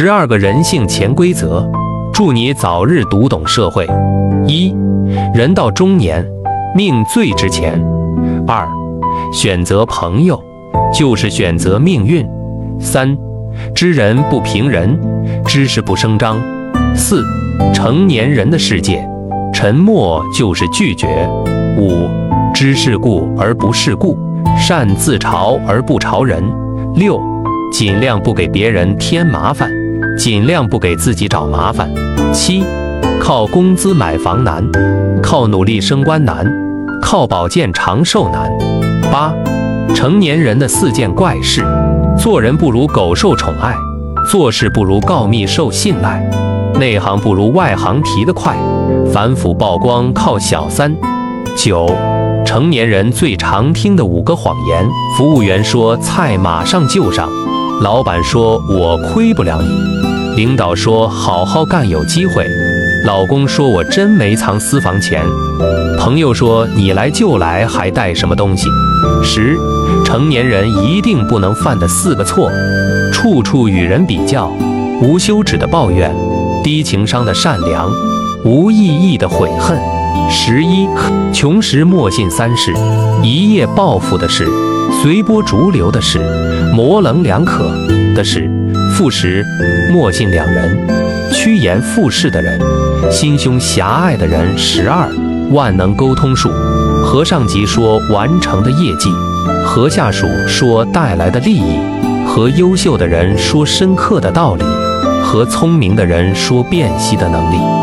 十二个人性潜规则，祝你早日读懂社会。一，人到中年，命最值钱。二，选择朋友就是选择命运。三，知人不评人，知识不声张。四，成年人的世界，沉默就是拒绝。五，知世故而不世故，善自嘲而不嘲人。六，尽量不给别人添麻烦，尽量不给自己找麻烦。七，靠工资买房难，靠努力升官难，靠保健长寿难。八，成年人的四件怪事：做人不如狗受宠爱，做事不如告密受信赖，内行不如外行提得快，反腐曝光靠小三。九，成年人最常听的五个谎言：服务员说菜马上就上，老板说我亏不了你，领导说好好干有机会。老公说：“我真没藏私房钱。”朋友说：“你来就来，还带什么东西？”十，成年人一定不能犯的四个错：处处与人比较，无休止的抱怨，低情商的善良，无意义的悔恨。十一，穷时莫信三事：一夜暴富的事，随波逐流的事，模棱两可的事。富时莫信两人，趋炎附势的人。心胸狭隘的人，十二万能沟通术，和上级说完成的业绩，和下属说带来的利益，和优秀的人说深刻的道理，和聪明的人说辨析的能力。